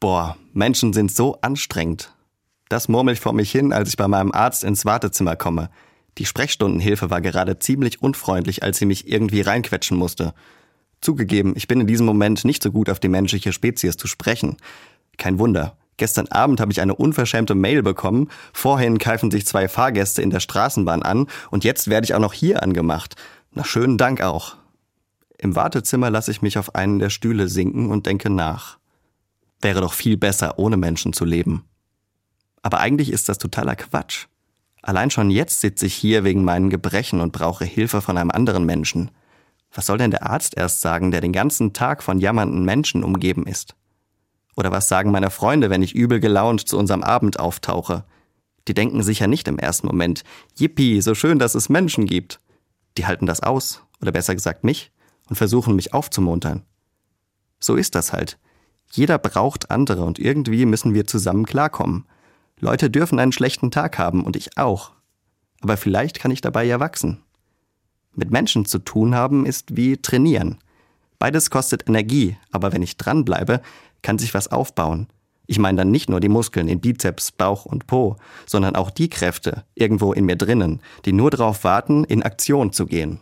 Boah, Menschen sind so anstrengend. Das murmel ich vor mich hin, als ich bei meinem Arzt ins Wartezimmer komme. Die Sprechstundenhilfe war gerade ziemlich unfreundlich, als sie mich irgendwie reinquetschen musste. Zugegeben, ich bin in diesem Moment nicht so gut auf die menschliche Spezies zu sprechen. Kein Wunder. Gestern Abend habe ich eine unverschämte Mail bekommen, vorhin keifen sich zwei Fahrgäste in der Straßenbahn an und jetzt werde ich auch noch hier angemacht. Na schönen Dank auch. Im Wartezimmer lasse ich mich auf einen der Stühle sinken und denke nach. Wäre doch viel besser, ohne Menschen zu leben. Aber eigentlich ist das totaler Quatsch. Allein schon jetzt sitze ich hier wegen meinen Gebrechen und brauche Hilfe von einem anderen Menschen. Was soll denn der Arzt erst sagen, der den ganzen Tag von jammernden Menschen umgeben ist? Oder was sagen meine Freunde, wenn ich übel gelaunt zu unserem Abend auftauche? Die denken sicher nicht im ersten Moment, Yippie, so schön, dass es Menschen gibt. Die halten das aus, oder besser gesagt mich, und versuchen mich aufzumuntern. So ist das halt. Jeder braucht andere und irgendwie müssen wir zusammen klarkommen. Leute dürfen einen schlechten Tag haben und ich auch. Aber vielleicht kann ich dabei ja wachsen. Mit Menschen zu tun haben ist wie trainieren. Beides kostet Energie, aber wenn ich dranbleibe, kann sich was aufbauen. Ich meine dann nicht nur die Muskeln in Bizeps, Bauch und Po, sondern auch die Kräfte irgendwo in mir drinnen, die nur darauf warten, in Aktion zu gehen.